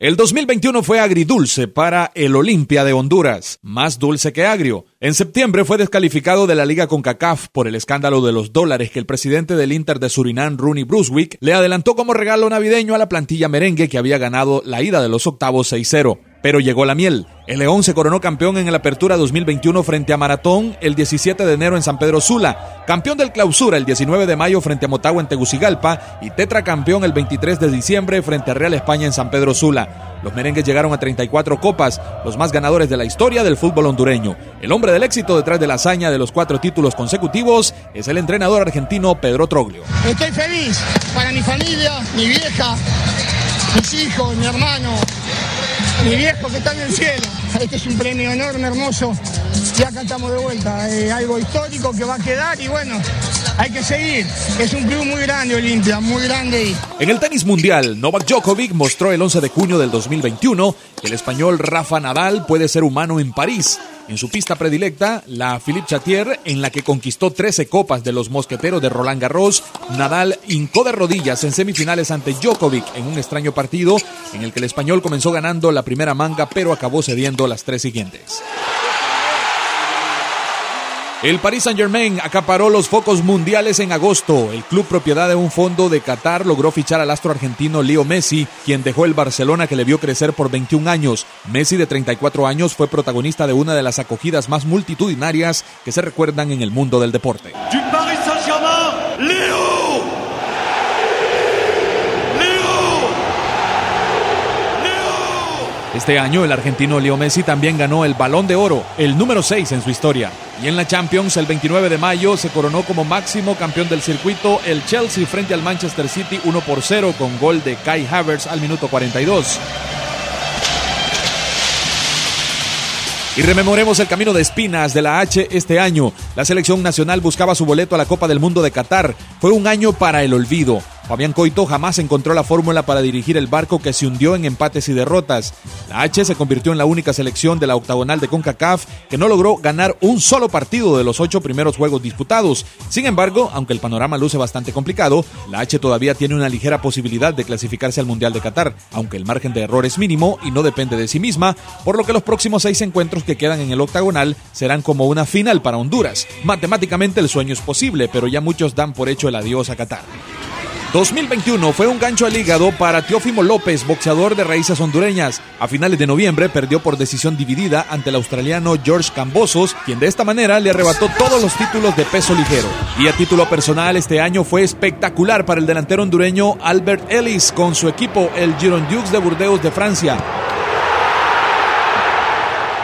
El 2021 fue agridulce para el Olimpia de Honduras, más dulce que agrio. En septiembre fue descalificado de la Liga CONCACAF por el escándalo de los dólares que el presidente del Inter de Surinam, Rooney Brunswick, le adelantó como regalo navideño a la plantilla merengue que había ganado la ida de los octavos 6-0. Pero llegó la miel. El León se coronó campeón en el Apertura 2021 frente a Maratón el 17 de enero en San Pedro Sula, campeón del Clausura el 19 de mayo frente a Motagua en Tegucigalpa y tetracampeón el 23 de diciembre frente a Real España en San Pedro Sula. Los merengues llegaron a 34 copas, los más ganadores de la historia del fútbol hondureño. El hombre del éxito detrás de la hazaña de los cuatro títulos consecutivos es el entrenador argentino Pedro Troglio. Estoy feliz para mi familia, mi vieja, mis hijos, mi hermano, mi viejo que está en el cielo. Este es un premio enorme, hermoso. Y acá estamos de vuelta. algo histórico que va a quedar y bueno, hay que seguir. Es un club muy grande, Olimpia, muy grande. En el tenis mundial, Novak Djokovic mostró el 11 de junio del 2021 que el español Rafa Nadal puede ser humano en París en su pista predilecta, la Philippe Chatier, en la que conquistó 13 copas de los mosqueteros de Roland Garros, Nadal hincó de rodillas en semifinales ante Djokovic en un extraño partido en el que el español comenzó ganando la primera manga pero acabó cediendo las tres siguientes. El Paris Saint-Germain acaparó los focos mundiales en agosto. El club propiedad de un fondo de Qatar logró fichar al astro argentino Leo Messi, quien dejó el Barcelona que le vio crecer por 21 años. Messi, de 34 años, fue protagonista de una de las acogidas más multitudinarias que se recuerdan en el mundo del deporte. Este año el argentino Leo Messi también ganó el Balón de Oro, el número 6 en su historia. Y en la Champions el 29 de mayo se coronó como máximo campeón del circuito el Chelsea frente al Manchester City 1 por 0 con gol de Kai Havertz al minuto 42. Y rememoremos el camino de espinas de la H este año. La selección nacional buscaba su boleto a la Copa del Mundo de Qatar. Fue un año para el olvido. Fabián Coito jamás encontró la fórmula para dirigir el barco que se hundió en empates y derrotas. La H se convirtió en la única selección de la octagonal de CONCACAF que no logró ganar un solo partido de los ocho primeros juegos disputados. Sin embargo, aunque el panorama luce bastante complicado, la H todavía tiene una ligera posibilidad de clasificarse al Mundial de Qatar, aunque el margen de error es mínimo y no depende de sí misma, por lo que los próximos seis encuentros que quedan en el octagonal serán como una final para Honduras. Matemáticamente el sueño es posible, pero ya muchos dan por hecho el adiós a Qatar. 2021 fue un gancho al hígado para Teófimo López, boxeador de raíces hondureñas. A finales de noviembre perdió por decisión dividida ante el australiano George Cambosos, quien de esta manera le arrebató todos los títulos de peso ligero. Y a título personal, este año fue espectacular para el delantero hondureño Albert Ellis con su equipo, el Girondins de Burdeos de Francia.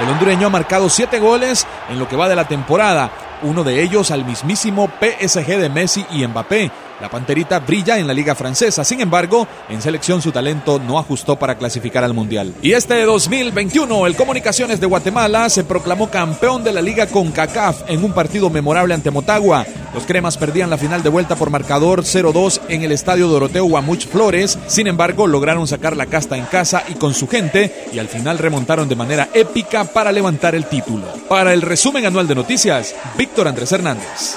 El hondureño ha marcado siete goles en lo que va de la temporada, uno de ellos al mismísimo PSG de Messi y Mbappé. La Panterita brilla en la liga francesa, sin embargo, en selección su talento no ajustó para clasificar al Mundial. Y este 2021, el Comunicaciones de Guatemala se proclamó campeón de la liga con CACAF en un partido memorable ante Motagua. Los cremas perdían la final de vuelta por marcador 0-2 en el estadio Doroteo Guamuch Flores, sin embargo, lograron sacar la casta en casa y con su gente, y al final remontaron de manera épica para levantar el título. Para el resumen anual de noticias, Víctor Andrés Hernández.